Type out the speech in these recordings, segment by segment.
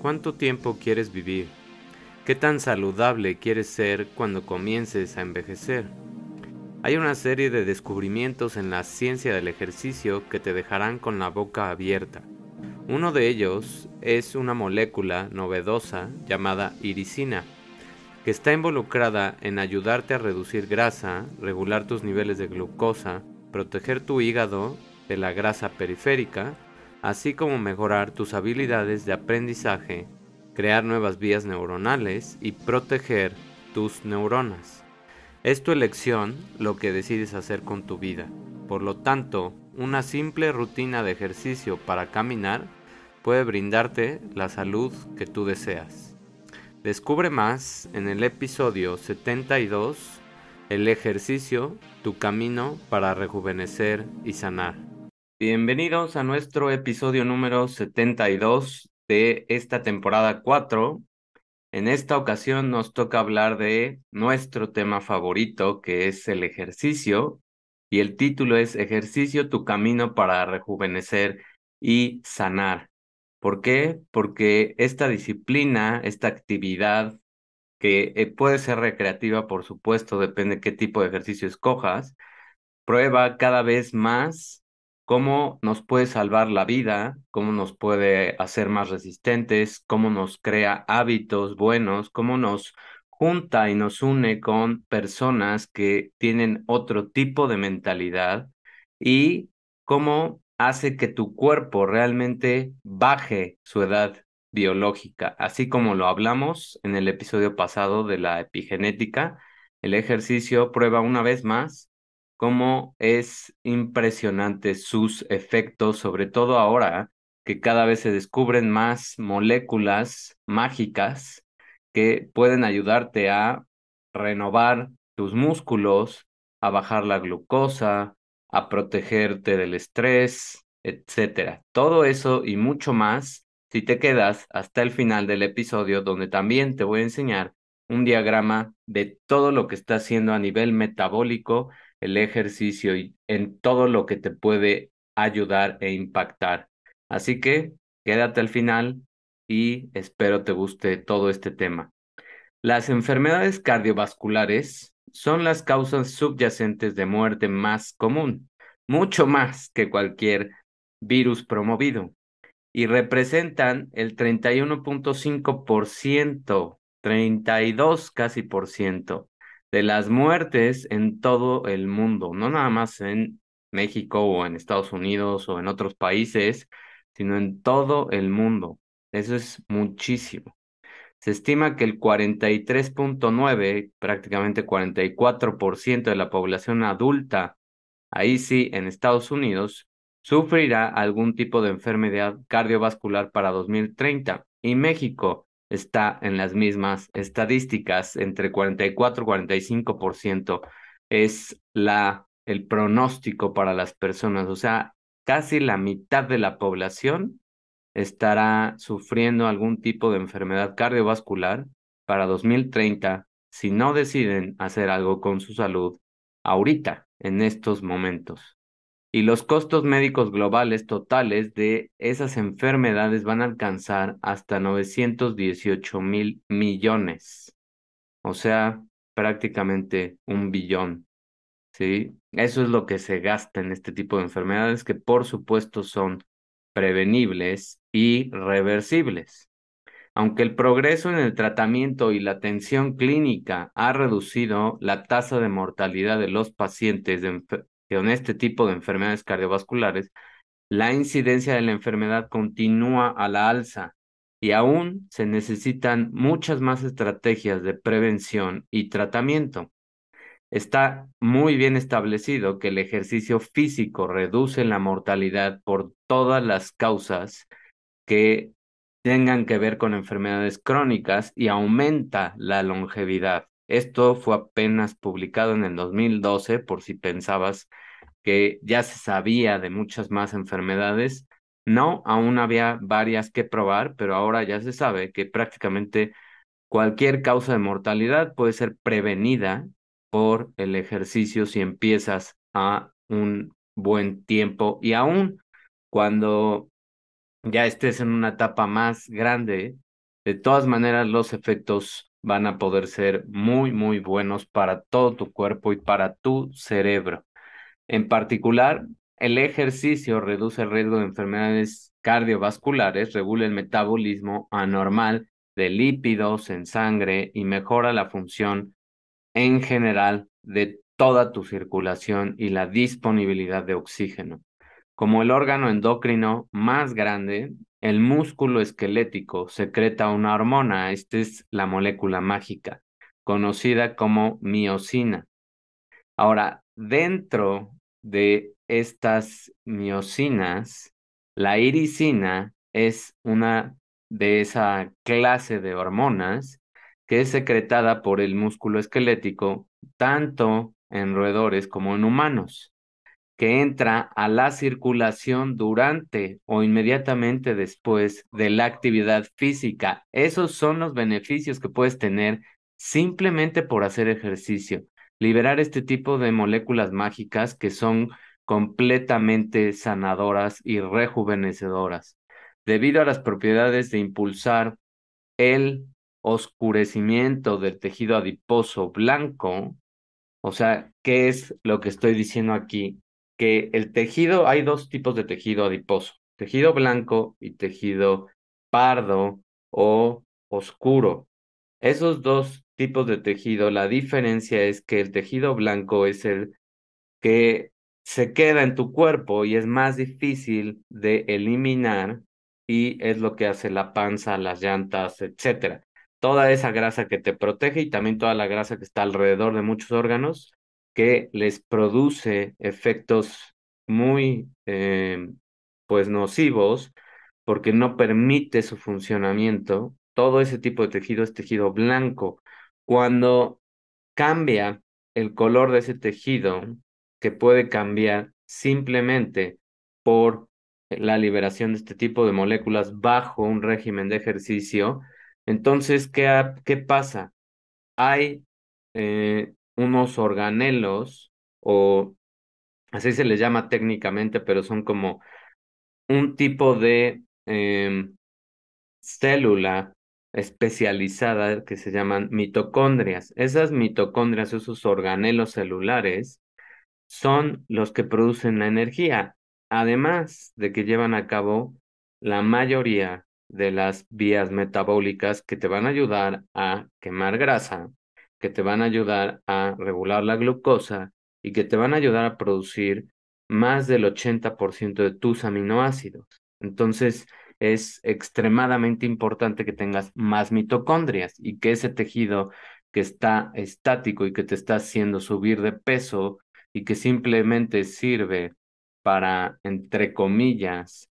¿Cuánto tiempo quieres vivir? ¿Qué tan saludable quieres ser cuando comiences a envejecer? Hay una serie de descubrimientos en la ciencia del ejercicio que te dejarán con la boca abierta. Uno de ellos es una molécula novedosa llamada iricina, que está involucrada en ayudarte a reducir grasa, regular tus niveles de glucosa, proteger tu hígado de la grasa periférica, así como mejorar tus habilidades de aprendizaje, crear nuevas vías neuronales y proteger tus neuronas. Es tu elección lo que decides hacer con tu vida. Por lo tanto, una simple rutina de ejercicio para caminar puede brindarte la salud que tú deseas. Descubre más en el episodio 72, El ejercicio, tu camino para rejuvenecer y sanar. Bienvenidos a nuestro episodio número 72 de esta temporada 4. En esta ocasión nos toca hablar de nuestro tema favorito, que es el ejercicio, y el título es Ejercicio, tu camino para rejuvenecer y sanar. ¿Por qué? Porque esta disciplina, esta actividad, que eh, puede ser recreativa, por supuesto, depende qué tipo de ejercicio escojas, prueba cada vez más cómo nos puede salvar la vida, cómo nos puede hacer más resistentes, cómo nos crea hábitos buenos, cómo nos junta y nos une con personas que tienen otro tipo de mentalidad y cómo hace que tu cuerpo realmente baje su edad biológica, así como lo hablamos en el episodio pasado de la epigenética. El ejercicio prueba una vez más cómo es impresionante sus efectos, sobre todo ahora que cada vez se descubren más moléculas mágicas que pueden ayudarte a renovar tus músculos, a bajar la glucosa, a protegerte del estrés, etcétera. Todo eso y mucho más si te quedas hasta el final del episodio donde también te voy a enseñar un diagrama de todo lo que está haciendo a nivel metabólico el ejercicio y en todo lo que te puede ayudar e impactar. Así que quédate al final y espero te guste todo este tema. Las enfermedades cardiovasculares son las causas subyacentes de muerte más común, mucho más que cualquier virus promovido, y representan el 31.5%, 32 casi por ciento de las muertes en todo el mundo, no nada más en México o en Estados Unidos o en otros países, sino en todo el mundo. Eso es muchísimo. Se estima que el 43.9, prácticamente 44% de la población adulta, ahí sí, en Estados Unidos, sufrirá algún tipo de enfermedad cardiovascular para 2030. Y México está en las mismas estadísticas, entre 44 y 45% es la, el pronóstico para las personas, o sea, casi la mitad de la población estará sufriendo algún tipo de enfermedad cardiovascular para 2030 si no deciden hacer algo con su salud ahorita, en estos momentos y los costos médicos globales totales de esas enfermedades van a alcanzar hasta 918 mil millones, o sea, prácticamente un billón. ¿sí? Eso es lo que se gasta en este tipo de enfermedades que por supuesto son prevenibles y reversibles. Aunque el progreso en el tratamiento y la atención clínica ha reducido la tasa de mortalidad de los pacientes de, con este tipo de enfermedades cardiovasculares, la incidencia de la enfermedad continúa a la alza y aún se necesitan muchas más estrategias de prevención y tratamiento. Está muy bien establecido que el ejercicio físico reduce la mortalidad por todas las causas que tengan que ver con enfermedades crónicas y aumenta la longevidad. Esto fue apenas publicado en el 2012, por si pensabas que ya se sabía de muchas más enfermedades. No, aún había varias que probar, pero ahora ya se sabe que prácticamente cualquier causa de mortalidad puede ser prevenida por el ejercicio si empiezas a un buen tiempo y aún cuando ya estés en una etapa más grande, de todas maneras los efectos van a poder ser muy, muy buenos para todo tu cuerpo y para tu cerebro. En particular, el ejercicio reduce el riesgo de enfermedades cardiovasculares, regula el metabolismo anormal de lípidos en sangre y mejora la función en general de toda tu circulación y la disponibilidad de oxígeno. Como el órgano endocrino más grande, el músculo esquelético secreta una hormona, esta es la molécula mágica, conocida como miocina. Ahora, dentro de estas miocinas, la iricina es una de esa clase de hormonas que es secretada por el músculo esquelético tanto en roedores como en humanos que entra a la circulación durante o inmediatamente después de la actividad física. Esos son los beneficios que puedes tener simplemente por hacer ejercicio. Liberar este tipo de moléculas mágicas que son completamente sanadoras y rejuvenecedoras, debido a las propiedades de impulsar el oscurecimiento del tejido adiposo blanco. O sea, ¿qué es lo que estoy diciendo aquí? Que el tejido, hay dos tipos de tejido adiposo, tejido blanco y tejido pardo o oscuro. Esos dos tipos de tejido, la diferencia es que el tejido blanco es el que se queda en tu cuerpo y es más difícil de eliminar y es lo que hace la panza, las llantas, etcétera. Toda esa grasa que te protege y también toda la grasa que está alrededor de muchos órganos que les produce efectos muy eh, pues nocivos porque no permite su funcionamiento. Todo ese tipo de tejido es tejido blanco. Cuando cambia el color de ese tejido, que puede cambiar simplemente por la liberación de este tipo de moléculas bajo un régimen de ejercicio, entonces, ¿qué, qué pasa? Hay eh, unos organelos o así se les llama técnicamente, pero son como un tipo de em, célula especializada que se llaman mitocondrias. Esas mitocondrias, esos organelos celulares, son los que producen la energía, además de que llevan a cabo la mayoría de las vías metabólicas que te van a ayudar a quemar grasa, que te van a ayudar a regular la glucosa y que te van a ayudar a producir más del 80% de tus aminoácidos. Entonces, es extremadamente importante que tengas más mitocondrias y que ese tejido que está estático y que te está haciendo subir de peso y que simplemente sirve para, entre comillas,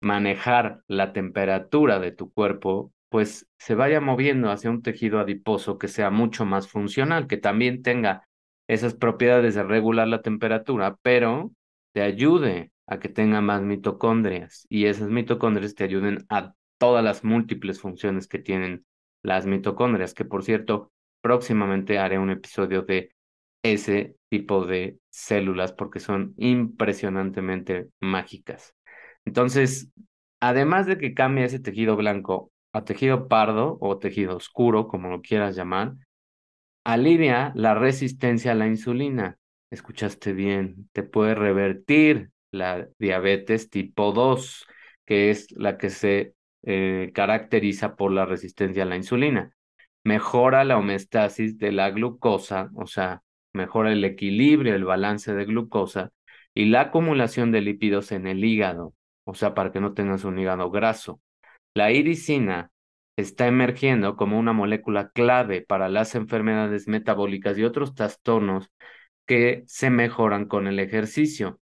manejar la temperatura de tu cuerpo, pues se vaya moviendo hacia un tejido adiposo que sea mucho más funcional, que también tenga esas propiedades de regular la temperatura, pero te ayude a que tenga más mitocondrias y esas mitocondrias te ayuden a todas las múltiples funciones que tienen las mitocondrias, que por cierto, próximamente haré un episodio de ese tipo de células porque son impresionantemente mágicas. Entonces, además de que cambia ese tejido blanco a tejido pardo o tejido oscuro, como lo quieras llamar, alivia la resistencia a la insulina. Escuchaste bien, te puede revertir la diabetes tipo 2, que es la que se eh, caracteriza por la resistencia a la insulina. Mejora la homeostasis de la glucosa, o sea, mejora el equilibrio, el balance de glucosa y la acumulación de lípidos en el hígado, o sea, para que no tengas un hígado graso. La iricina está emergiendo como una molécula clave para las enfermedades metabólicas y otros trastornos que se mejoran con el ejercicio.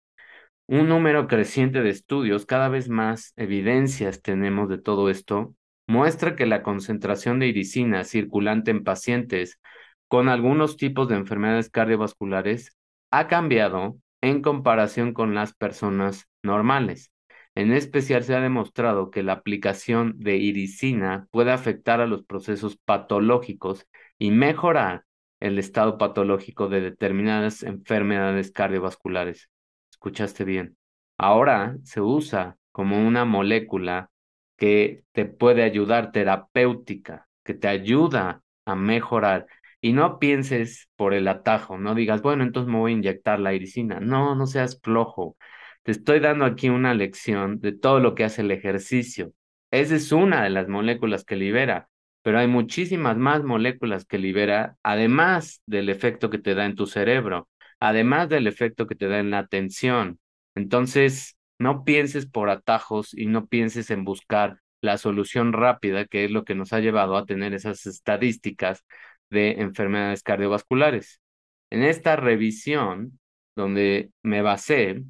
Un número creciente de estudios, cada vez más evidencias tenemos de todo esto, muestra que la concentración de iricina circulante en pacientes con algunos tipos de enfermedades cardiovasculares ha cambiado en comparación con las personas normales. En especial se ha demostrado que la aplicación de iricina puede afectar a los procesos patológicos y mejorar el estado patológico de determinadas enfermedades cardiovasculares. Escuchaste bien. Ahora se usa como una molécula que te puede ayudar terapéutica, que te ayuda a mejorar. Y no pienses por el atajo, no digas, bueno, entonces me voy a inyectar la iricina. No, no seas flojo. Te estoy dando aquí una lección de todo lo que hace el ejercicio. Esa es una de las moléculas que libera, pero hay muchísimas más moléculas que libera, además del efecto que te da en tu cerebro, además del efecto que te da en la atención. Entonces, no pienses por atajos y no pienses en buscar la solución rápida, que es lo que nos ha llevado a tener esas estadísticas de enfermedades cardiovasculares. En esta revisión, donde me basé,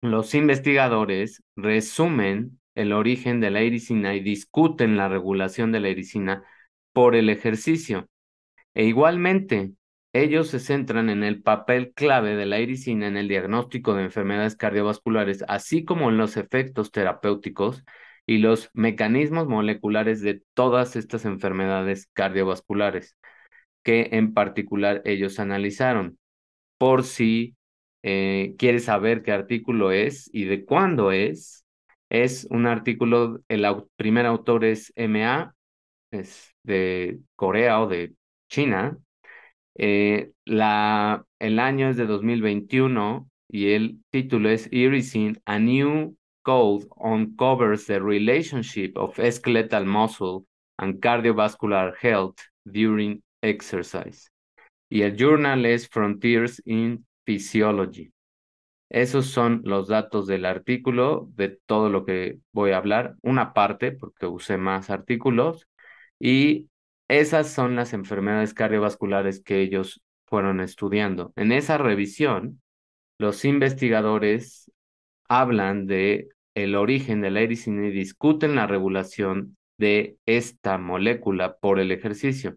los investigadores resumen el origen de la ericina y discuten la regulación de la ericina por el ejercicio. E igualmente, ellos se centran en el papel clave de la ericina en el diagnóstico de enfermedades cardiovasculares, así como en los efectos terapéuticos y los mecanismos moleculares de todas estas enfermedades cardiovasculares que en particular ellos analizaron. Por si eh, quieres saber qué artículo es y de cuándo es, es un artículo, el primer autor es MA, es de Corea o de China. Eh, la, el año es de 2021 y el título es Irisine, a New Code uncovers the relationship of skeletal muscle and cardiovascular health during exercise. Y el journal es Frontiers in Physiology. Esos son los datos del artículo, de todo lo que voy a hablar, una parte, porque usé más artículos, y esas son las enfermedades cardiovasculares que ellos fueron estudiando. En esa revisión, los investigadores hablan de el origen de la ericina y discuten la regulación de esta molécula por el ejercicio.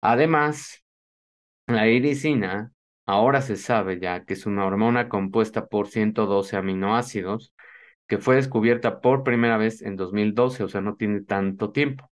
Además, la ericina ahora se sabe ya que es una hormona compuesta por 112 aminoácidos que fue descubierta por primera vez en 2012, o sea, no tiene tanto tiempo.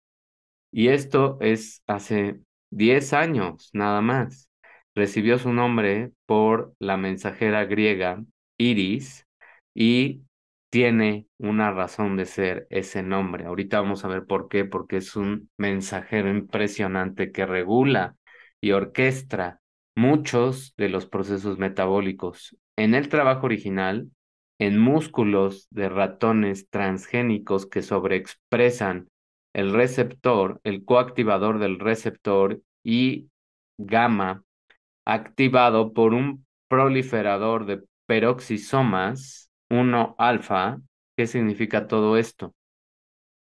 Y esto es hace 10 años nada más. Recibió su nombre por la mensajera griega Iris y tiene una razón de ser ese nombre. Ahorita vamos a ver por qué, porque es un mensajero impresionante que regula y orquestra muchos de los procesos metabólicos. En el trabajo original, en músculos de ratones transgénicos que sobreexpresan el receptor, el coactivador del receptor y gamma activado por un proliferador de peroxisomas 1 alfa. ¿Qué significa todo esto?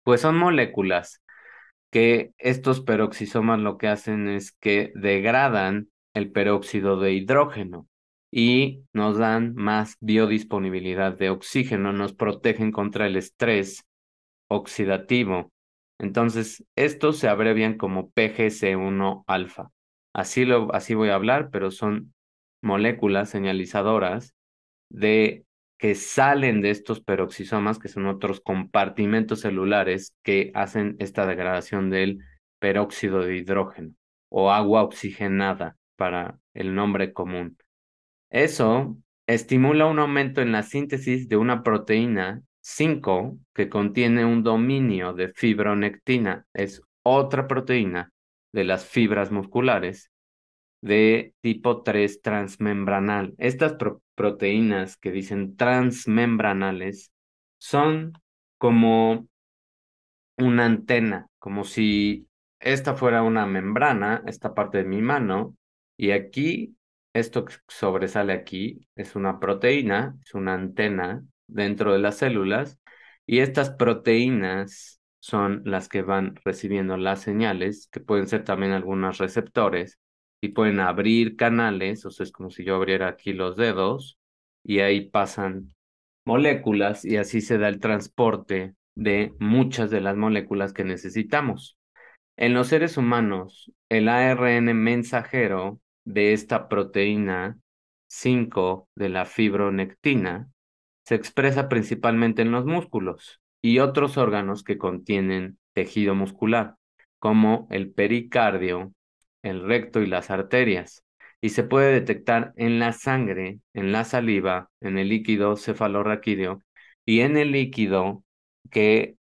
Pues son moléculas que estos peroxisomas lo que hacen es que degradan el peróxido de hidrógeno y nos dan más biodisponibilidad de oxígeno, nos protegen contra el estrés oxidativo. Entonces, estos se abrevian como PGC1 alfa. Así, lo, así voy a hablar, pero son moléculas señalizadoras de que salen de estos peroxisomas, que son otros compartimentos celulares que hacen esta degradación del peróxido de hidrógeno o agua oxigenada para el nombre común. Eso estimula un aumento en la síntesis de una proteína 5 que contiene un dominio de fibronectina. Es otra proteína de las fibras musculares de tipo 3 transmembranal. Estas proteínas que dicen transmembranales son como una antena, como si esta fuera una membrana, esta parte de mi mano, y aquí, esto que sobresale aquí es una proteína, es una antena dentro de las células, y estas proteínas son las que van recibiendo las señales, que pueden ser también algunos receptores, y pueden abrir canales, o sea, es como si yo abriera aquí los dedos, y ahí pasan moléculas, y así se da el transporte de muchas de las moléculas que necesitamos. En los seres humanos, el ARN mensajero de esta proteína 5 de la fibronectina se expresa principalmente en los músculos y otros órganos que contienen tejido muscular, como el pericardio, el recto y las arterias, y se puede detectar en la sangre, en la saliva, en el líquido cefalorraquídeo y en el líquido que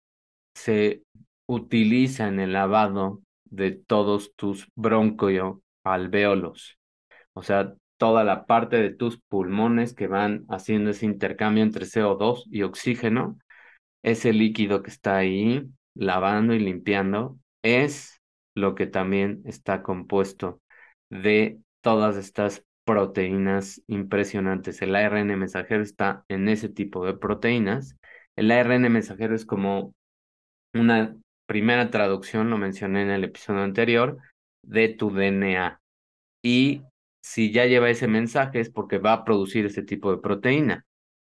se utiliza en el lavado de todos tus broncoalveolos. O sea, toda la parte de tus pulmones que van haciendo ese intercambio entre CO2 y oxígeno, ese líquido que está ahí lavando y limpiando es lo que también está compuesto de todas estas proteínas impresionantes. El ARN mensajero está en ese tipo de proteínas. El ARN mensajero es como una primera traducción, lo mencioné en el episodio anterior, de tu DNA. Y si ya lleva ese mensaje es porque va a producir ese tipo de proteína.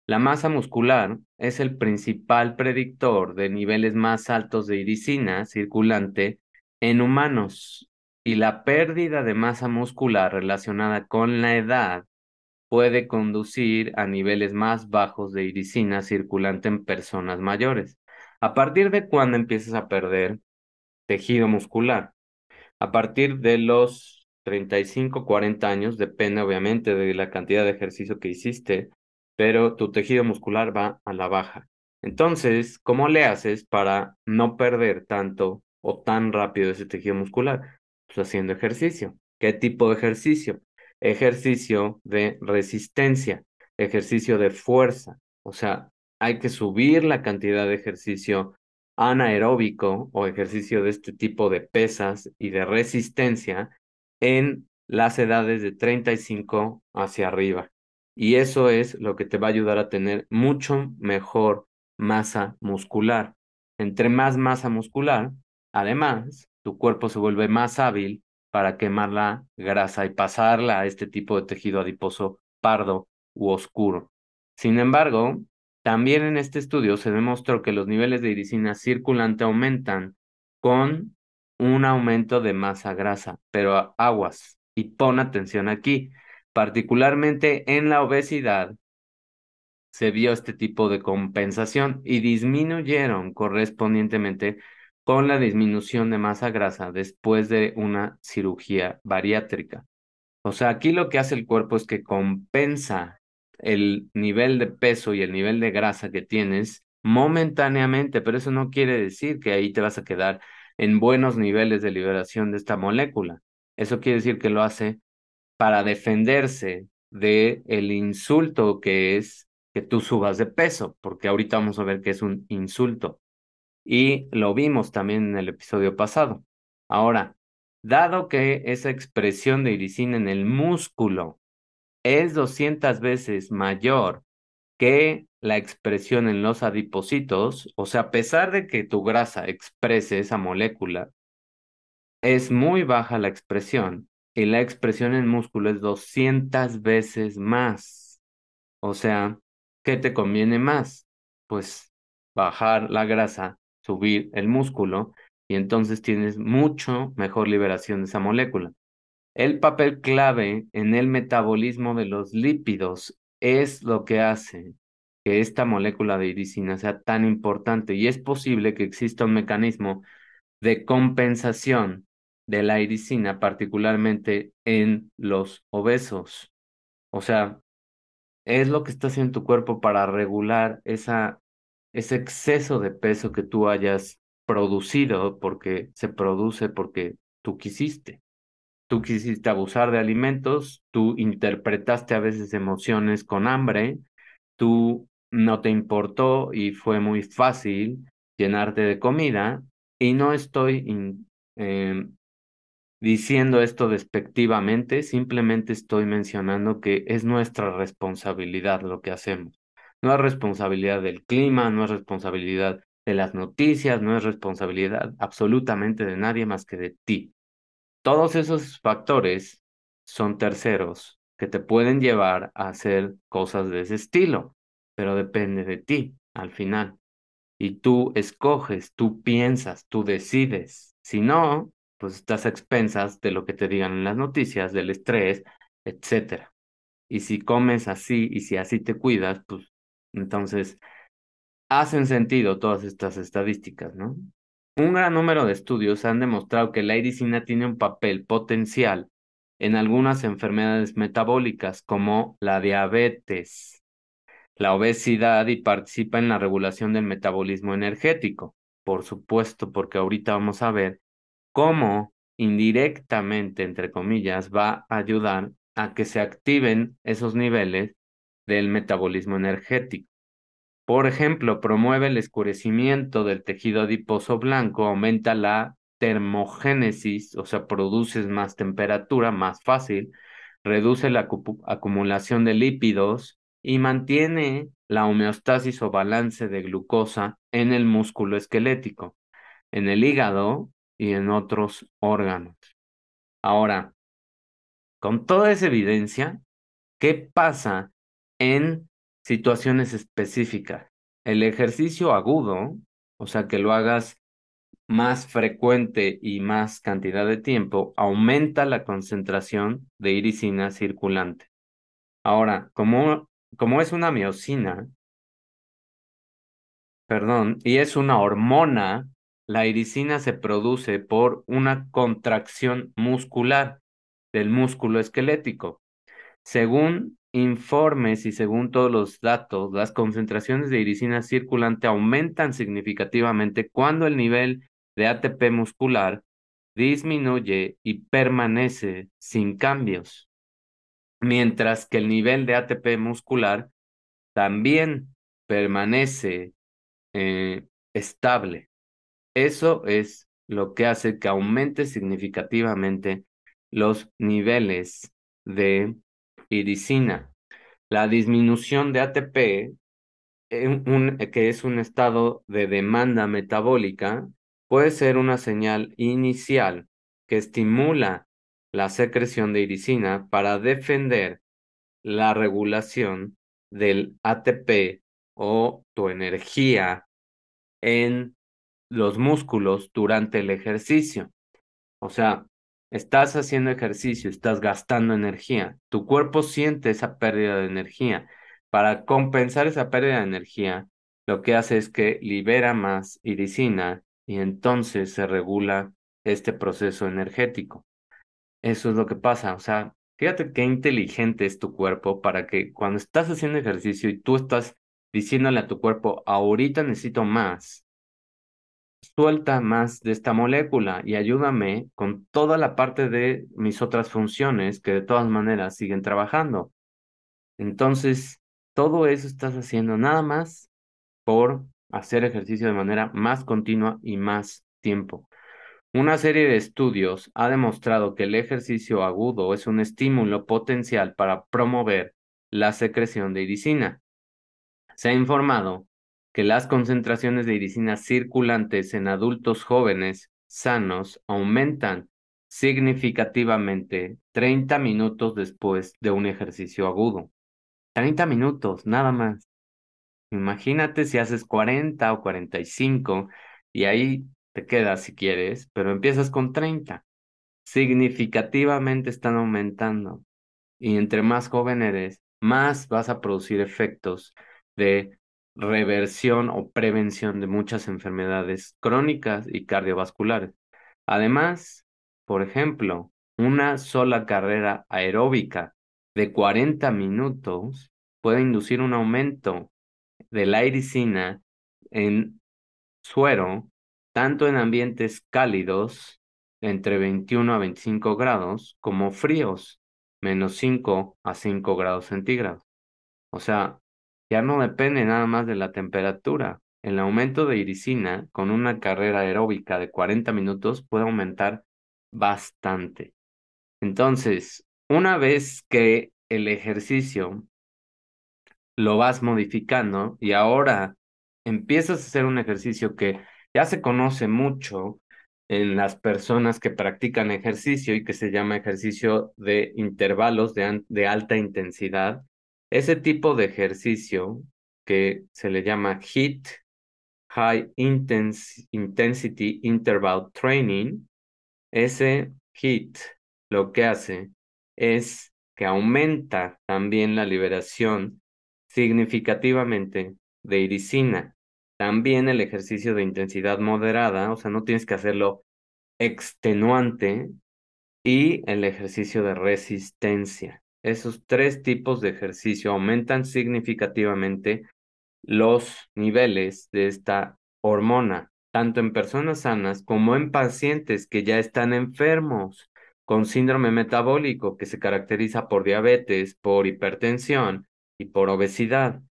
La masa muscular es el principal predictor de niveles más altos de iricina circulante en humanos y la pérdida de masa muscular relacionada con la edad puede conducir a niveles más bajos de iricina circulante en personas mayores. ¿A partir de cuándo empiezas a perder tejido muscular? A partir de los 35, 40 años, depende obviamente de la cantidad de ejercicio que hiciste, pero tu tejido muscular va a la baja. Entonces, ¿cómo le haces para no perder tanto o tan rápido ese tejido muscular? Pues haciendo ejercicio. ¿Qué tipo de ejercicio? Ejercicio de resistencia, ejercicio de fuerza. O sea, hay que subir la cantidad de ejercicio anaeróbico o ejercicio de este tipo de pesas y de resistencia en las edades de 35 hacia arriba. Y eso es lo que te va a ayudar a tener mucho mejor masa muscular. Entre más masa muscular, además, tu cuerpo se vuelve más hábil para quemar la grasa y pasarla a este tipo de tejido adiposo pardo u oscuro. Sin embargo, también en este estudio se demostró que los niveles de iricina circulante aumentan con un aumento de masa grasa, pero aguas y pon atención aquí, particularmente en la obesidad se vio este tipo de compensación y disminuyeron correspondientemente con la disminución de masa grasa después de una cirugía bariátrica. O sea, aquí lo que hace el cuerpo es que compensa el nivel de peso y el nivel de grasa que tienes momentáneamente, pero eso no quiere decir que ahí te vas a quedar en buenos niveles de liberación de esta molécula. Eso quiere decir que lo hace para defenderse de el insulto que es que tú subas de peso, porque ahorita vamos a ver que es un insulto. Y lo vimos también en el episodio pasado. Ahora, dado que esa expresión de iricina en el músculo es 200 veces mayor que la expresión en los adipocitos, o sea, a pesar de que tu grasa exprese esa molécula, es muy baja la expresión y la expresión en músculo es 200 veces más. O sea, ¿qué te conviene más? Pues bajar la grasa, subir el músculo y entonces tienes mucho mejor liberación de esa molécula. El papel clave en el metabolismo de los lípidos es lo que hace que esta molécula de iricina sea tan importante y es posible que exista un mecanismo de compensación de la iricina, particularmente en los obesos. O sea, es lo que está haciendo tu cuerpo para regular esa, ese exceso de peso que tú hayas producido porque se produce porque tú quisiste. Tú quisiste abusar de alimentos, tú interpretaste a veces emociones con hambre, tú no te importó y fue muy fácil llenarte de comida y no estoy em, diciendo esto despectivamente, simplemente estoy mencionando que es nuestra responsabilidad lo que hacemos. No es responsabilidad del clima, no es responsabilidad de las noticias, no es responsabilidad absolutamente de nadie más que de ti. Todos esos factores son terceros que te pueden llevar a hacer cosas de ese estilo pero depende de ti al final. Y tú escoges, tú piensas, tú decides. Si no, pues estás a expensas de lo que te digan en las noticias, del estrés, etcétera. Y si comes así y si así te cuidas, pues entonces hacen sentido todas estas estadísticas, ¿no? Un gran número de estudios han demostrado que la iricina tiene un papel potencial en algunas enfermedades metabólicas como la diabetes, la obesidad y participa en la regulación del metabolismo energético. Por supuesto, porque ahorita vamos a ver cómo indirectamente, entre comillas, va a ayudar a que se activen esos niveles del metabolismo energético. Por ejemplo, promueve el escurecimiento del tejido adiposo blanco, aumenta la termogénesis, o sea, produces más temperatura más fácil, reduce la acumulación de lípidos y mantiene la homeostasis o balance de glucosa en el músculo esquelético, en el hígado y en otros órganos. Ahora, con toda esa evidencia, ¿qué pasa en situaciones específicas? El ejercicio agudo, o sea, que lo hagas más frecuente y más cantidad de tiempo, aumenta la concentración de irisina circulante. Ahora, como, como es una miocina, perdón, y es una hormona, la irisina se produce por una contracción muscular del músculo esquelético. Según informes y según todos los datos, las concentraciones de irisina circulante aumentan significativamente cuando el nivel de ATP muscular disminuye y permanece sin cambios, mientras que el nivel de ATP muscular también permanece eh, estable. Eso es lo que hace que aumente significativamente los niveles de iricina. La disminución de ATP, que es un estado de demanda metabólica, puede ser una señal inicial que estimula la secreción de iricina para defender la regulación del ATP o tu energía en los músculos durante el ejercicio. O sea, estás haciendo ejercicio, estás gastando energía, tu cuerpo siente esa pérdida de energía. Para compensar esa pérdida de energía, lo que hace es que libera más iricina y entonces se regula este proceso energético. Eso es lo que pasa, o sea, fíjate qué inteligente es tu cuerpo para que cuando estás haciendo ejercicio y tú estás diciéndole a tu cuerpo, ahorita necesito más, suelta más de esta molécula y ayúdame con toda la parte de mis otras funciones que de todas maneras siguen trabajando. Entonces, todo eso estás haciendo nada más por hacer ejercicio de manera más continua y más tiempo. Una serie de estudios ha demostrado que el ejercicio agudo es un estímulo potencial para promover la secreción de iricina. Se ha informado que las concentraciones de iricina circulantes en adultos jóvenes sanos aumentan significativamente 30 minutos después de un ejercicio agudo. 30 minutos, nada más. Imagínate si haces 40 o 45 y ahí te quedas si quieres, pero empiezas con 30. Significativamente están aumentando. Y entre más joven eres, más vas a producir efectos de reversión o prevención de muchas enfermedades crónicas y cardiovasculares. Además, por ejemplo, una sola carrera aeróbica de 40 minutos puede inducir un aumento de la iricina en suero, tanto en ambientes cálidos, entre 21 a 25 grados, como fríos, menos 5 a 5 grados centígrados. O sea, ya no depende nada más de la temperatura. El aumento de iricina con una carrera aeróbica de 40 minutos puede aumentar bastante. Entonces, una vez que el ejercicio lo vas modificando y ahora empiezas a hacer un ejercicio que ya se conoce mucho en las personas que practican ejercicio y que se llama ejercicio de intervalos de, de alta intensidad. Ese tipo de ejercicio que se le llama HIIT, High Intensity Interval Training, ese HIIT lo que hace es que aumenta también la liberación significativamente de iricina. También el ejercicio de intensidad moderada, o sea, no tienes que hacerlo extenuante, y el ejercicio de resistencia. Esos tres tipos de ejercicio aumentan significativamente los niveles de esta hormona, tanto en personas sanas como en pacientes que ya están enfermos con síndrome metabólico que se caracteriza por diabetes, por hipertensión y por obesidad.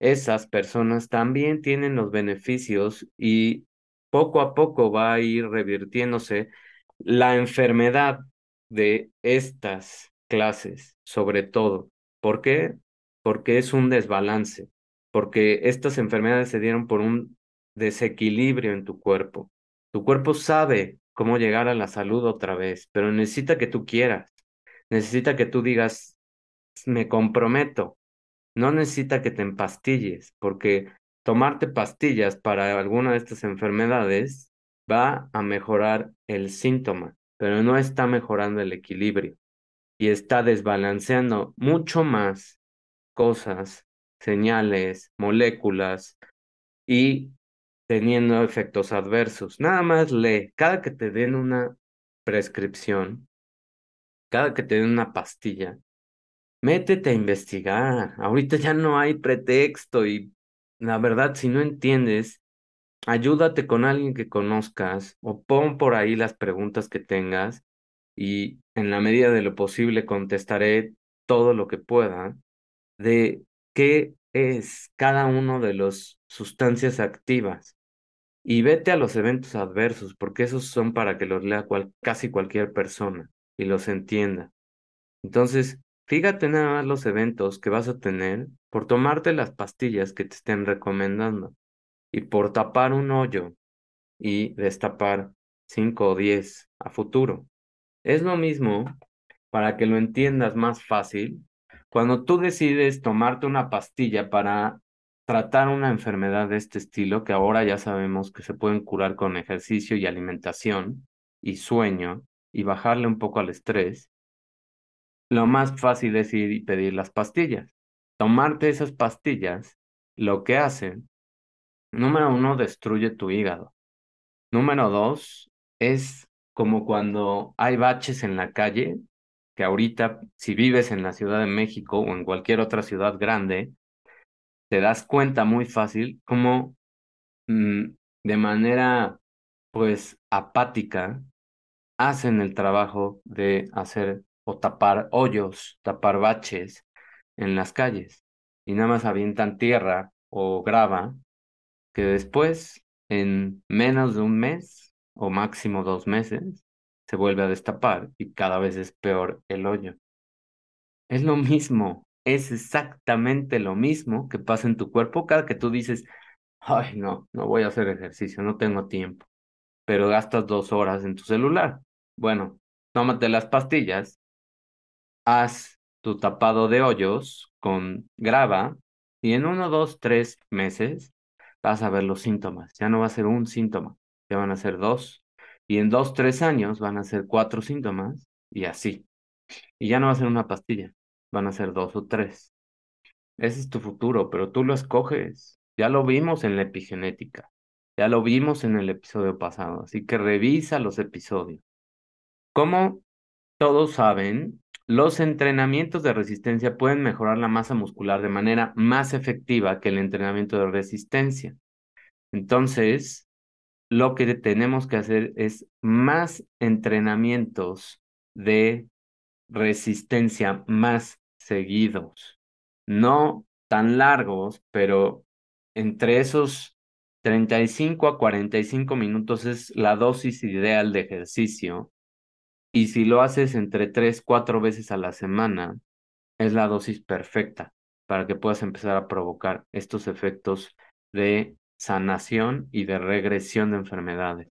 Esas personas también tienen los beneficios y poco a poco va a ir revirtiéndose la enfermedad de estas clases, sobre todo. ¿Por qué? Porque es un desbalance, porque estas enfermedades se dieron por un desequilibrio en tu cuerpo. Tu cuerpo sabe cómo llegar a la salud otra vez, pero necesita que tú quieras, necesita que tú digas, me comprometo, no necesita que te empastilles, porque tomarte pastillas para alguna de estas enfermedades va a mejorar el síntoma, pero no está mejorando el equilibrio y está desbalanceando mucho más cosas, señales, moléculas y teniendo efectos adversos. Nada más lee, cada que te den una prescripción, cada que te den una pastilla, métete a investigar. Ahorita ya no hay pretexto y la verdad, si no entiendes, ayúdate con alguien que conozcas o pon por ahí las preguntas que tengas y en la medida de lo posible contestaré todo lo que pueda de qué es cada uno de las sustancias activas y vete a los eventos adversos, porque esos son para que los lea casi cualquier persona y los entienda. Entonces, fíjate nada más los eventos que vas a tener por tomarte las pastillas que te estén recomendando y por tapar un hoyo y destapar 5 o 10 a futuro. Es lo mismo, para que lo entiendas más fácil, cuando tú decides tomarte una pastilla para tratar una enfermedad de este estilo, que ahora ya sabemos que se pueden curar con ejercicio y alimentación y sueño y bajarle un poco al estrés, lo más fácil es ir y pedir las pastillas. Tomarte esas pastillas, lo que hacen, número uno, destruye tu hígado. Número dos, es como cuando hay baches en la calle, que ahorita si vives en la Ciudad de México o en cualquier otra ciudad grande, te das cuenta muy fácil cómo mm, de manera pues apática hacen el trabajo de hacer o tapar hoyos, tapar baches en las calles y nada más avientan tierra o grava que después en menos de un mes o máximo dos meses se vuelve a destapar y cada vez es peor el hoyo. Es lo mismo, es exactamente lo mismo que pasa en tu cuerpo cada que tú dices, ay, no, no voy a hacer ejercicio, no tengo tiempo, pero gastas dos horas en tu celular. Bueno, tómate las pastillas, haz tu tapado de hoyos con grava y en uno, dos, tres meses vas a ver los síntomas. Ya no va a ser un síntoma, ya van a ser dos. Y en dos, tres años van a ser cuatro síntomas y así. Y ya no va a ser una pastilla, van a ser dos o tres. Ese es tu futuro, pero tú lo escoges. Ya lo vimos en la epigenética, ya lo vimos en el episodio pasado, así que revisa los episodios. Como todos saben, los entrenamientos de resistencia pueden mejorar la masa muscular de manera más efectiva que el entrenamiento de resistencia. Entonces, lo que tenemos que hacer es más entrenamientos de resistencia más seguidos, no tan largos, pero entre esos 35 a 45 minutos es la dosis ideal de ejercicio. Y si lo haces entre 3, 4 veces a la semana, es la dosis perfecta para que puedas empezar a provocar estos efectos de sanación y de regresión de enfermedades.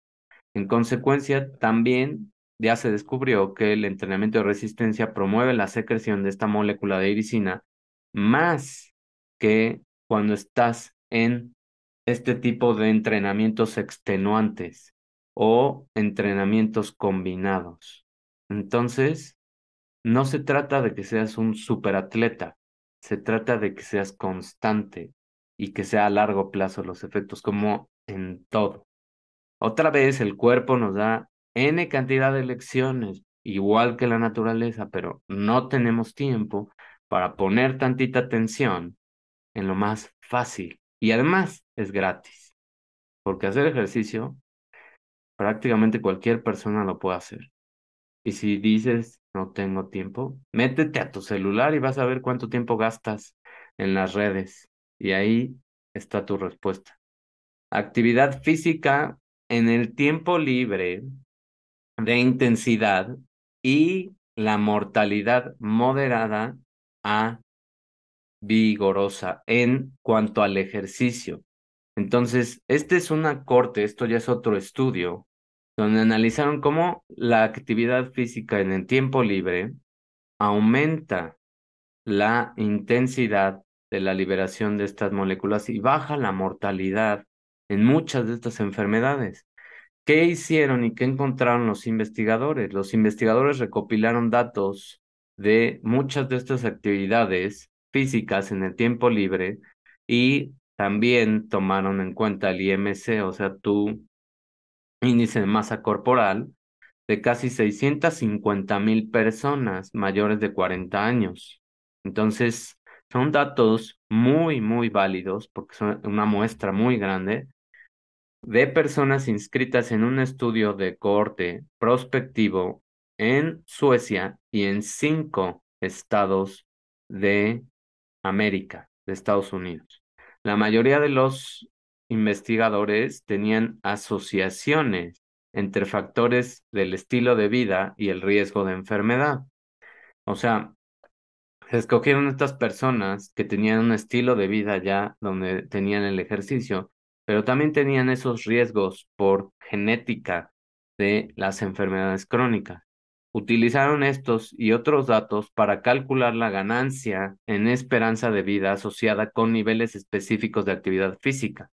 En consecuencia, también ya se descubrió que el entrenamiento de resistencia promueve la secreción de esta molécula de iricina más que cuando estás en este tipo de entrenamientos extenuantes o entrenamientos combinados. Entonces, no se trata de que seas un superatleta, se trata de que seas constante y que sea a largo plazo los efectos, como en todo. Otra vez el cuerpo nos da N cantidad de lecciones. igual que la naturaleza, pero no tenemos tiempo para poner tantita atención en lo más fácil. Y además es gratis, porque hacer ejercicio prácticamente cualquier persona lo puede hacer. Y si dices, no tengo tiempo, métete a tu celular y vas a ver cuánto tiempo gastas en las redes. Y ahí está tu respuesta. Actividad física en el tiempo libre de intensidad y la mortalidad moderada a vigorosa en cuanto al ejercicio. Entonces, este es una corte, esto ya es otro estudio, donde analizaron cómo la actividad física en el tiempo libre aumenta la intensidad de la liberación de estas moléculas y baja la mortalidad en muchas de estas enfermedades. ¿Qué hicieron y qué encontraron los investigadores? Los investigadores recopilaron datos de muchas de estas actividades físicas en el tiempo libre y también tomaron en cuenta el IMC, o sea, tu índice de masa corporal, de casi 650 mil personas mayores de 40 años. Entonces, son datos muy, muy válidos porque son una muestra muy grande de personas inscritas en un estudio de cohorte prospectivo en Suecia y en cinco estados de América, de Estados Unidos. La mayoría de los investigadores tenían asociaciones entre factores del estilo de vida y el riesgo de enfermedad. O sea, se escogieron estas personas que tenían un estilo de vida ya donde tenían el ejercicio, pero también tenían esos riesgos por genética de las enfermedades crónicas. Utilizaron estos y otros datos para calcular la ganancia en esperanza de vida asociada con niveles específicos de actividad física.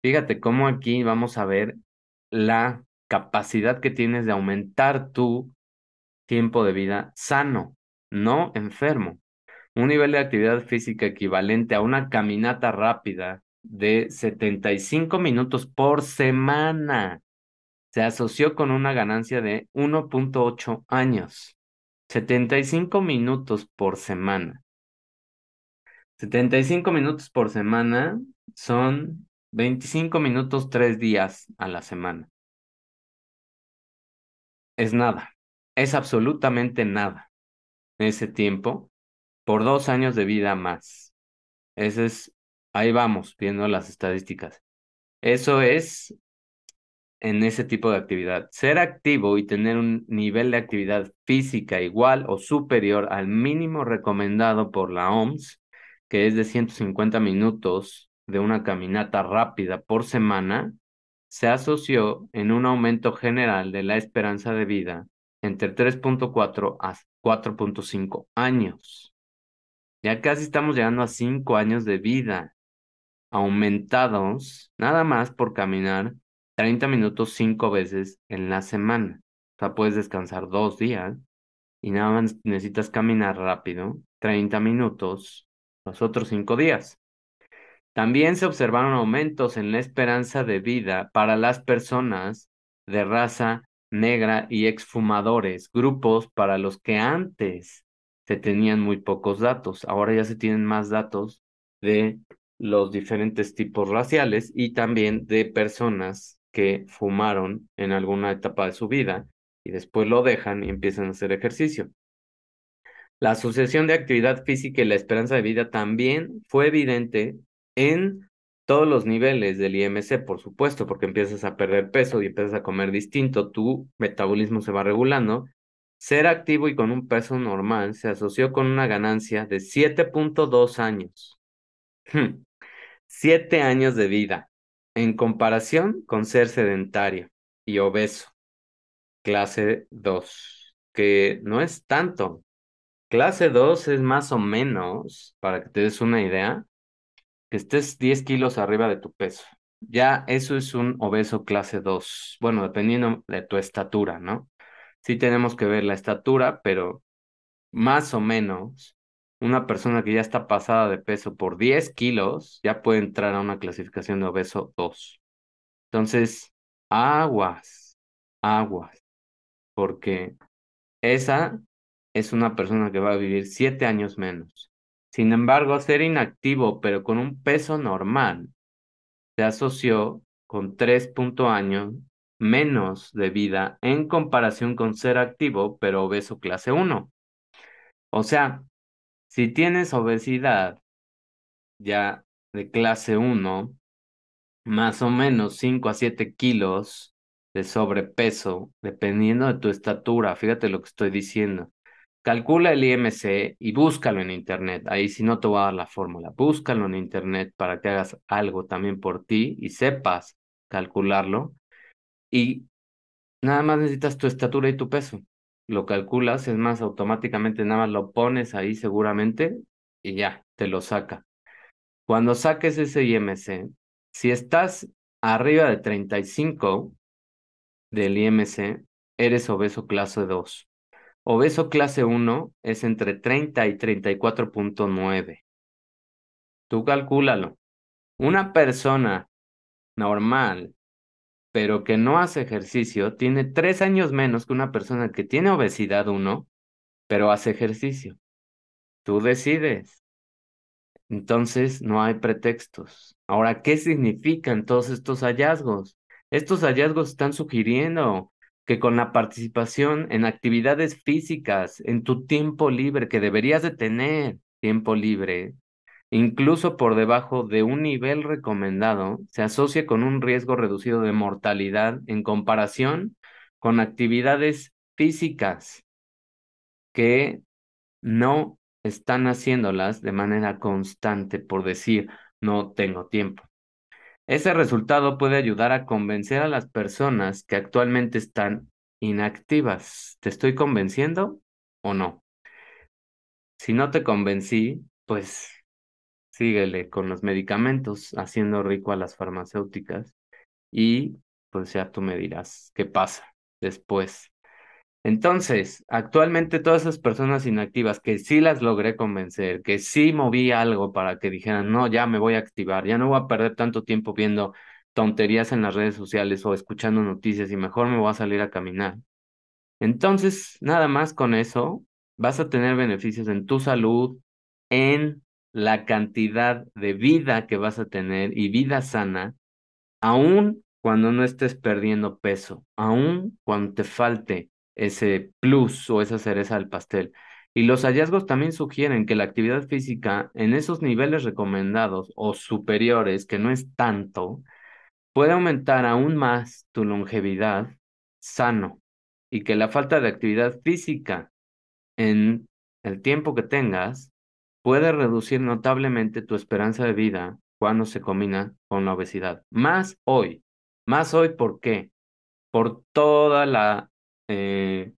Fíjate cómo aquí vamos a ver la capacidad que tienes de aumentar tu tiempo de vida sano, no enfermo. Un nivel de actividad física equivalente a una caminata rápida de 75 minutos por semana se asoció con una ganancia de 1.8 años. 75 minutos por semana. 75 minutos por semana son 25 minutos tres días a la semana. Es nada, es absolutamente nada. Ese tiempo por dos años de vida más. Ese es, ahí vamos, viendo las estadísticas. Eso es en ese tipo de actividad. Ser activo y tener un nivel de actividad física igual o superior al mínimo recomendado por la OMS, que es de 150 minutos de una caminata rápida por semana se asoció en un aumento general de la esperanza de vida entre 3.4 a 4.5 años. Ya casi estamos llegando a 5 años de vida aumentados nada más por caminar 30 minutos 5 veces en la semana. O sea, puedes descansar dos días y nada más necesitas caminar rápido 30 minutos los otros 5 días. También se observaron aumentos en la esperanza de vida para las personas de raza negra y exfumadores, grupos para los que antes se tenían muy pocos datos. Ahora ya se tienen más datos de los diferentes tipos raciales y también de personas que fumaron en alguna etapa de su vida y después lo dejan y empiezan a hacer ejercicio. La asociación de actividad física y la esperanza de vida también fue evidente en todos los niveles del IMC, por supuesto, porque empiezas a perder peso y empiezas a comer distinto, tu metabolismo se va regulando. Ser activo y con un peso normal se asoció con una ganancia de 7.2 años. 7 hmm. años de vida, en comparación con ser sedentario y obeso. Clase 2, que no es tanto. Clase 2 es más o menos, para que te des una idea, que estés 10 kilos arriba de tu peso. Ya eso es un obeso clase 2. Bueno, dependiendo de tu estatura, ¿no? Sí tenemos que ver la estatura, pero más o menos una persona que ya está pasada de peso por 10 kilos ya puede entrar a una clasificación de obeso 2. Entonces, aguas, aguas, porque esa es una persona que va a vivir siete años menos. Sin embargo, ser inactivo pero con un peso normal se asoció con tres años menos de vida en comparación con ser activo pero obeso clase 1. O sea, si tienes obesidad ya de clase 1, más o menos 5 a 7 kilos de sobrepeso, dependiendo de tu estatura, fíjate lo que estoy diciendo. Calcula el IMC y búscalo en internet. Ahí si no te voy a dar la fórmula, búscalo en internet para que hagas algo también por ti y sepas calcularlo. Y nada más necesitas tu estatura y tu peso. Lo calculas, es más, automáticamente nada más lo pones ahí seguramente y ya, te lo saca. Cuando saques ese IMC, si estás arriba de 35 del IMC, eres obeso clase 2. Obeso clase 1 es entre 30 y 34.9. Tú calcúlalo. Una persona normal, pero que no hace ejercicio, tiene tres años menos que una persona que tiene obesidad 1, pero hace ejercicio. Tú decides. Entonces no hay pretextos. Ahora, ¿qué significan todos estos hallazgos? Estos hallazgos están sugiriendo que con la participación en actividades físicas, en tu tiempo libre, que deberías de tener tiempo libre, incluso por debajo de un nivel recomendado, se asocia con un riesgo reducido de mortalidad en comparación con actividades físicas que no están haciéndolas de manera constante por decir, no tengo tiempo. Ese resultado puede ayudar a convencer a las personas que actualmente están inactivas. ¿Te estoy convenciendo o no? Si no te convencí, pues síguele con los medicamentos, haciendo rico a las farmacéuticas y pues ya tú me dirás qué pasa después. Entonces, actualmente todas esas personas inactivas que sí las logré convencer, que sí moví algo para que dijeran, no, ya me voy a activar, ya no voy a perder tanto tiempo viendo tonterías en las redes sociales o escuchando noticias y mejor me voy a salir a caminar. Entonces, nada más con eso, vas a tener beneficios en tu salud, en la cantidad de vida que vas a tener y vida sana, aún cuando no estés perdiendo peso, aún cuando te falte ese plus o esa cereza del pastel. Y los hallazgos también sugieren que la actividad física en esos niveles recomendados o superiores, que no es tanto, puede aumentar aún más tu longevidad sano y que la falta de actividad física en el tiempo que tengas puede reducir notablemente tu esperanza de vida cuando se combina con la obesidad. Más hoy. Más hoy, ¿por qué? Por toda la eh,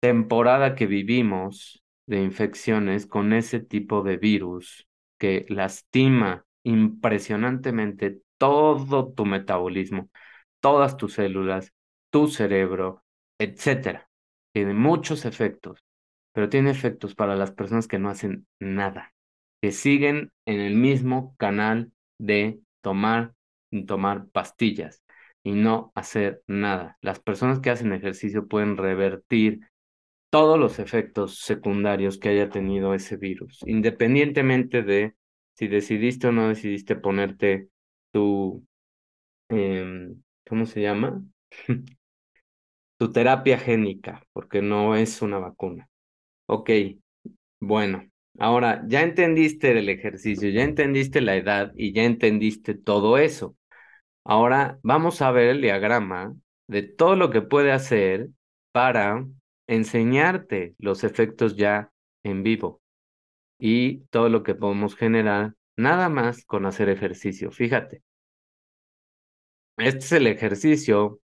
temporada que vivimos de infecciones con ese tipo de virus que lastima impresionantemente todo tu metabolismo, todas tus células, tu cerebro, etcétera. Tiene muchos efectos, pero tiene efectos para las personas que no hacen nada, que siguen en el mismo canal de tomar tomar pastillas y no hacer nada. Las personas que hacen ejercicio pueden revertir todos los efectos secundarios que haya tenido ese virus, independientemente de si decidiste o no decidiste ponerte tu, em, ¿cómo se llama? tu terapia génica, porque no es una vacuna. Ok, bueno, ahora ya entendiste del ejercicio, ya entendiste la edad y ya entendiste todo eso. Ahora vamos a ver el diagrama de todo lo que puede hacer para enseñarte los efectos ya en vivo y todo lo que podemos generar nada más con hacer ejercicio. Fíjate, este es el ejercicio,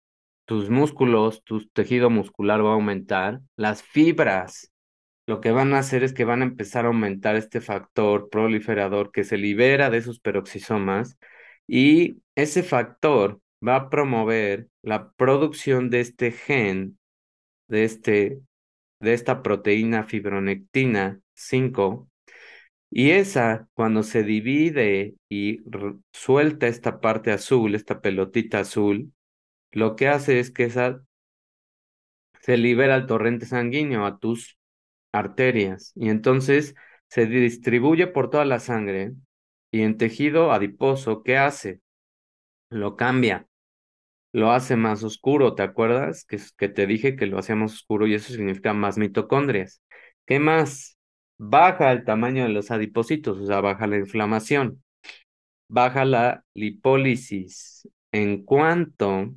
tus músculos, tu tejido muscular va a aumentar, las fibras lo que van a hacer es que van a empezar a aumentar este factor proliferador que se libera de esos peroxisomas y ese factor va a promover la producción de este gen, de, este, de esta proteína fibronectina 5, y esa, cuando se divide y suelta esta parte azul, esta pelotita azul, lo que hace es que esa se libera el torrente sanguíneo a tus arterias y entonces se distribuye por toda la sangre y en tejido adiposo, ¿qué hace? Lo cambia, lo hace más oscuro, ¿te acuerdas? Que, que te dije que lo hacía más oscuro y eso significa más mitocondrias. ¿Qué más? Baja el tamaño de los adipocitos, o sea, baja la inflamación, baja la lipólisis en cuanto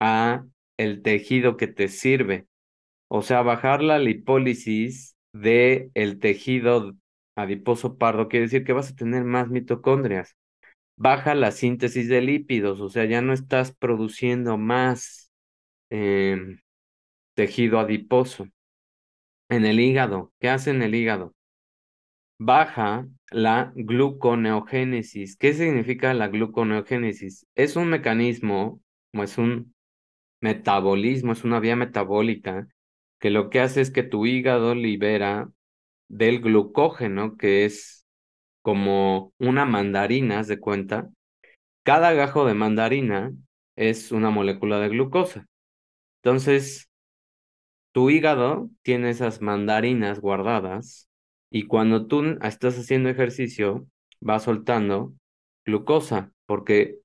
a el tejido que te sirve. O sea, bajar la lipólisis de el tejido adiposo pardo quiere decir que vas a tener más mitocondrias. Baja la síntesis de lípidos, o sea, ya no estás produciendo más em, tejido adiposo. En el hígado, ¿qué hace en el hígado? Baja la gluconeogénesis. ¿Qué significa la gluconeogénesis? Es un mecanismo, o es un metabolismo, es una vía metabólica que lo que hace es que tu hígado libera del glucógeno, que es como una mandarina, de cuenta. Cada gajo de mandarina es una molécula de glucosa. Entonces, tu hígado tiene esas mandarinas guardadas y cuando tú estás haciendo ejercicio, va soltando glucosa porque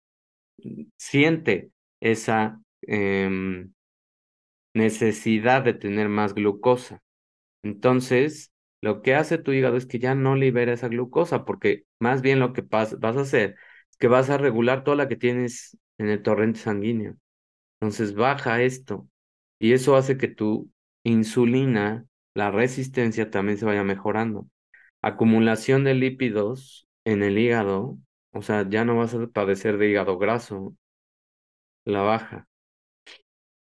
siente esa Em, necesidad de tener más glucosa. Entonces, lo que hace tu hígado es que ya no libera esa glucosa, porque más bien lo que vas a hacer es que vas a regular toda la que tienes en el torrente sanguíneo. Entonces, baja esto y eso hace que tu insulina, la resistencia también se vaya mejorando. Acumulación de lípidos en el hígado, o sea, ya no vas a padecer de hígado graso, la baja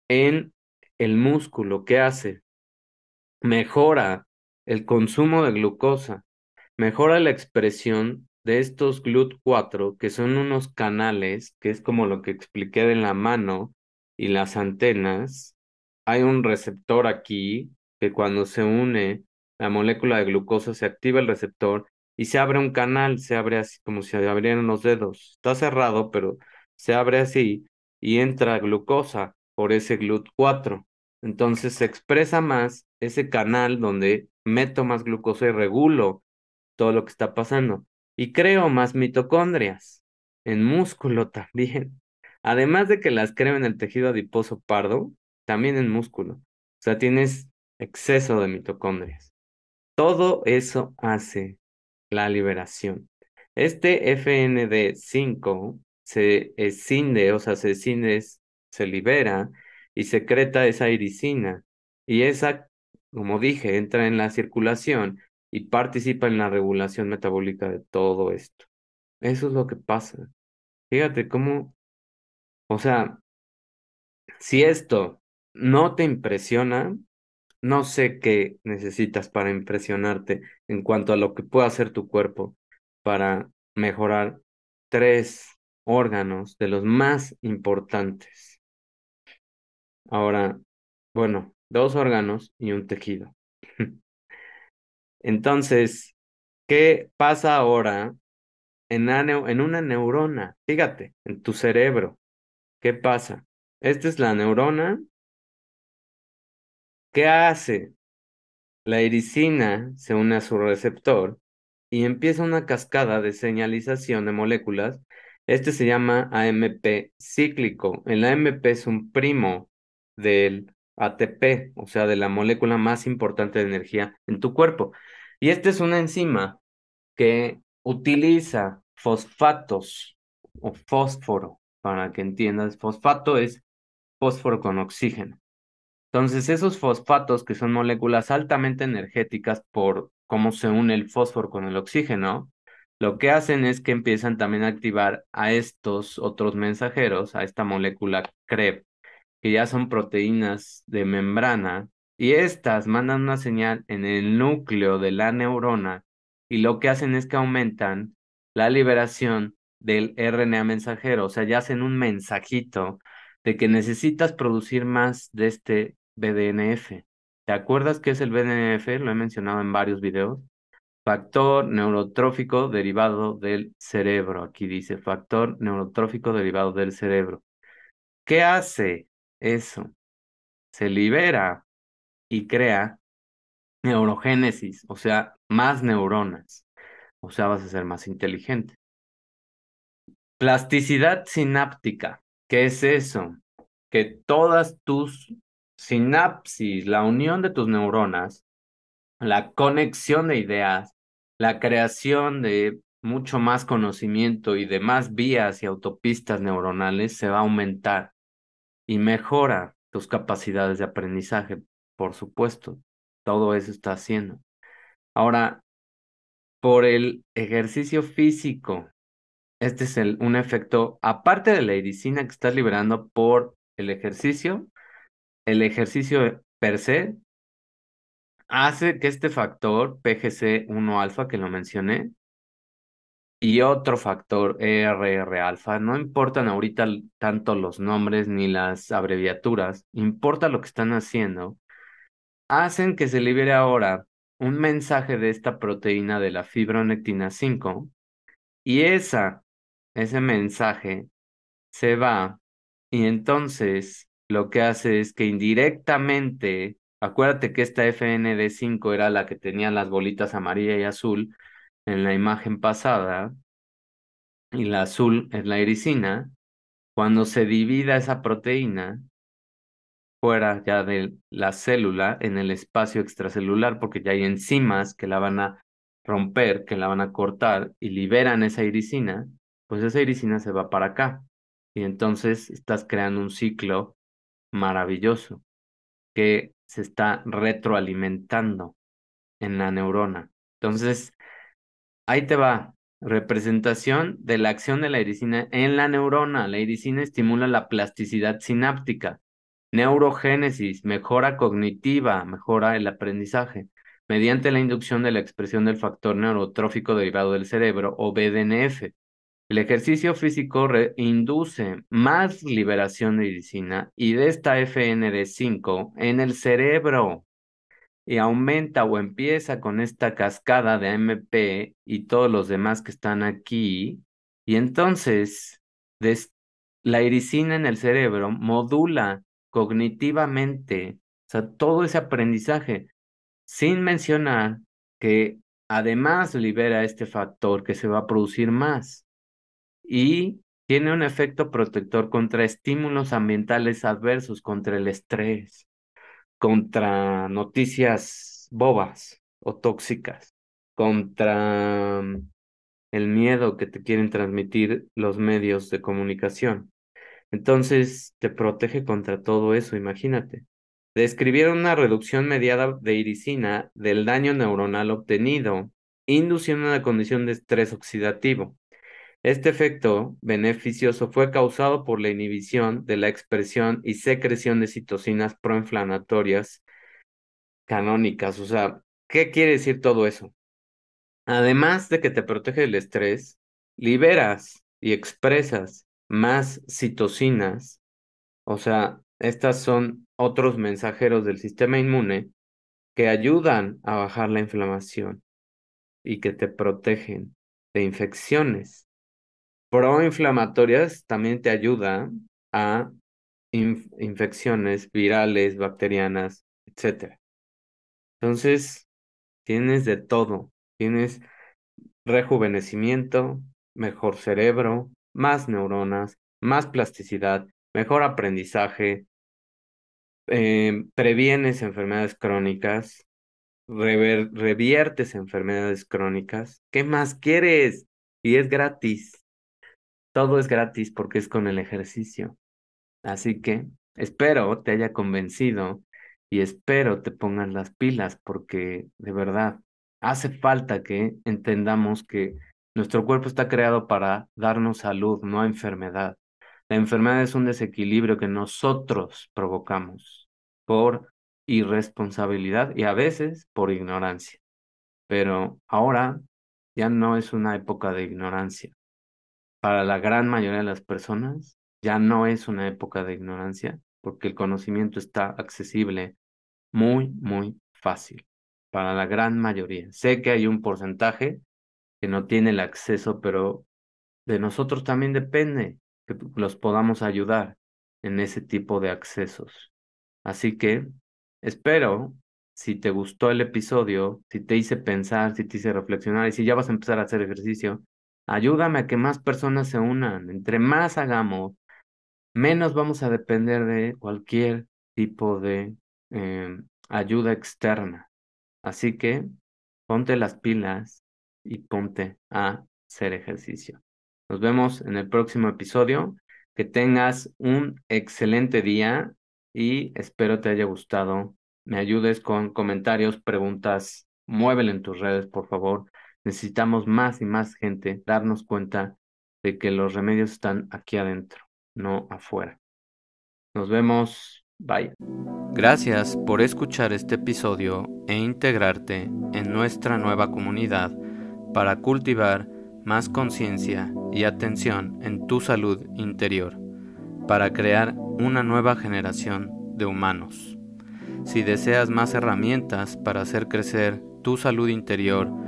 en el músculo. ¿Qué hace? Mejora el consumo de glucosa, mejora la expresión de estos GLUT4, que son unos canales, que es como lo que expliqué de la mano y las antenas. Hay un receptor aquí que cuando se une la molécula de glucosa se activa el receptor y se abre un canal, se abre así como si abrieran los dedos. Está cerrado, pero se abre así y entra glucosa por ese GLUT4. Entonces se expresa más ese canal donde meto más glucosa y regulo todo lo que está pasando. Y creo más mitocondrias en músculo también. Además de que las creo en el tejido adiposo pardo, también en músculo. O sea, tienes exceso de mitocondrias. Todo eso hace la liberación. Este FND5 se escinde, o sea, se escinde se libera y secreta esa iricina. Y esa, como dije, entra en la circulación y participa en la regulación metabólica de todo esto. Eso es lo que pasa. Fíjate cómo, o sea, si esto no te impresiona, no sé qué necesitas para impresionarte en cuanto a lo que puede hacer tu cuerpo para mejorar tres órganos de los más importantes. Ahora, bueno, dos órganos y un tejido. Entonces, ¿qué pasa ahora en, en una neurona? Fíjate, en tu cerebro. ¿Qué pasa? Esta es la neurona. ¿Qué hace? La iricina se une a su receptor y empieza una cascada de señalización de moléculas. Este se llama AMP cíclico. El AMP es un primo del ATP, o sea, de la molécula más importante de energía en tu cuerpo. Y esta es una enzima que utiliza fosfatos o fósforo, para que entiendas. Fosfato es fósforo con oxígeno. Entonces, esos fosfatos, que son moléculas altamente energéticas por cómo se une el fósforo con el oxígeno, lo que hacen es que empiezan también a activar a estos otros mensajeros, a esta molécula CREP, que ya son proteínas de membrana, y estas mandan una señal en el núcleo de la neurona y lo que hacen es que aumentan la liberación del RNA mensajero, o sea, ya hacen un mensajito de que necesitas producir más de este BDNF. ¿Te acuerdas qué es el BDNF? Lo he mencionado en varios videos. Factor neurotrófico derivado del cerebro. Aquí dice factor neurotrófico derivado del cerebro. ¿Qué hace? Eso. se libera y crea neurogénesis, o sea, más neuronas, o sea, vas a ser más inteligente. Plasticidad sináptica, ¿qué es eso? Que todas tus sinapsis, la unión de tus neuronas, la conexión de ideas, la creación de mucho más conocimiento y de más vías y autopistas neuronales se va a aumentar y mejora tus capacidades de aprendizaje, por supuesto. Todo eso está haciendo. Ahora, por el ejercicio físico, este es el, un efecto, aparte de la iricina que estás liberando por el ejercicio, el ejercicio per se hace que este factor PGC1 alfa que lo mencioné y otro factor ERR alfa, no importan ahorita tanto los nombres ni las abreviaturas, importa lo que están haciendo, hacen que se libere ahora un mensaje de esta proteína de la fibronectina 5 y esa, ese mensaje se va y entonces lo que hace es que indirectamente, acuérdate que esta FND5 era la que tenía las bolitas amarilla y azul, en la imagen pasada, y la azul es la iricina, cuando se divida esa proteína fuera ya de la célula en el espacio extracelular, porque ya hay enzimas que la van a romper, que la van a cortar y liberan esa iricina, pues esa iricina se va para acá. Y entonces estás creando un ciclo maravilloso que se está retroalimentando en la neurona. Entonces, Ahí te va. Representación de la acción de la iricina en la neurona. La iricina estimula la plasticidad sináptica. Neurogénesis, mejora cognitiva, mejora el aprendizaje, mediante la inducción de la expresión del factor neurotrófico derivado del cerebro o BDNF. El ejercicio físico induce más liberación de iricina y de esta FND5 en el cerebro y aumenta o empieza con esta cascada de AMP y todos los demás que están aquí, y entonces la iricina en el cerebro modula cognitivamente, todo ese aprendizaje, sin mencionar que además libera este factor que se va a producir más. Y tiene un efecto protector contra estímulos ambientales adversos, contra el estrés contra noticias bobas o tóxicas, contra mm, el miedo que te quieren transmitir los medios de comunicación. Entonces te protege contra todo eso, imagínate. Describieron una reducción mediada de iricina del daño neuronal obtenido, induciendo una condición de estrés oxidativo. Este efecto beneficioso fue causado por la inhibición de la expresión y secreción de citocinas proinflamatorias canónicas. O sea, ¿qué quiere decir todo eso? Además de que te protege del estrés, liberas y expresas más citocinas. O sea, estas son otros mensajeros del sistema inmune que ayudan a bajar la inflamación y que te protegen de infecciones proinflamatorias también te ayuda a infecciones virales, bacterianas, etc. Entonces, tienes de todo. Tienes rejuvenecimiento, mejor cerebro, más neuronas, más plasticidad, mejor aprendizaje, eh, previenes enfermedades crónicas, reviertes enfermedades crónicas. ¿Qué más quieres? Y es gratis. Todo es gratis porque es con el ejercicio. Así que espero te haya convencido y espero te pongan las pilas porque de verdad hace falta que entendamos que nuestro cuerpo está creado para darnos salud, no enfermedad. La enfermedad es un desequilibrio que nosotros provocamos por irresponsabilidad y a veces por ignorancia. Pero ahora ya no es una época de ignorancia para la gran mayoría de las personas ya no es una época de ignorancia, porque el conocimiento está accesible muy, muy fácil para la gran mayoría. Sé que hay un porcentaje que no tiene el acceso, pero de nosotros también depende que los podamos ayudar en ese tipo de accesos. Así que espero, si te gustó el episodio, si te hice pensar, si te hice reflexionar y si ya vas a empezar a hacer ejercicio, ayúdame a que más personas se unan. Entre más hagamos, menos vamos a depender de cualquier tipo de em, ayuda externa. Así que ponte las pilas y ponte a hacer ejercicio. Nos vemos en el próximo episodio. Que tengas un excelente día y espero te haya gustado. Me ayudes con comentarios, preguntas. Muévele en tus redes, por favor. Necesitamos más y más gente darnos cuenta de que los remedios están aquí adentro, no afuera. Nos vemos. Bye. Gracias por escuchar este episodio e integrarte en nuestra nueva comunidad para cultivar más conciencia y atención en tu salud interior, para crear una nueva generación de humanos. Si deseas más herramientas para hacer crecer tu salud interior,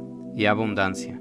y abundancia.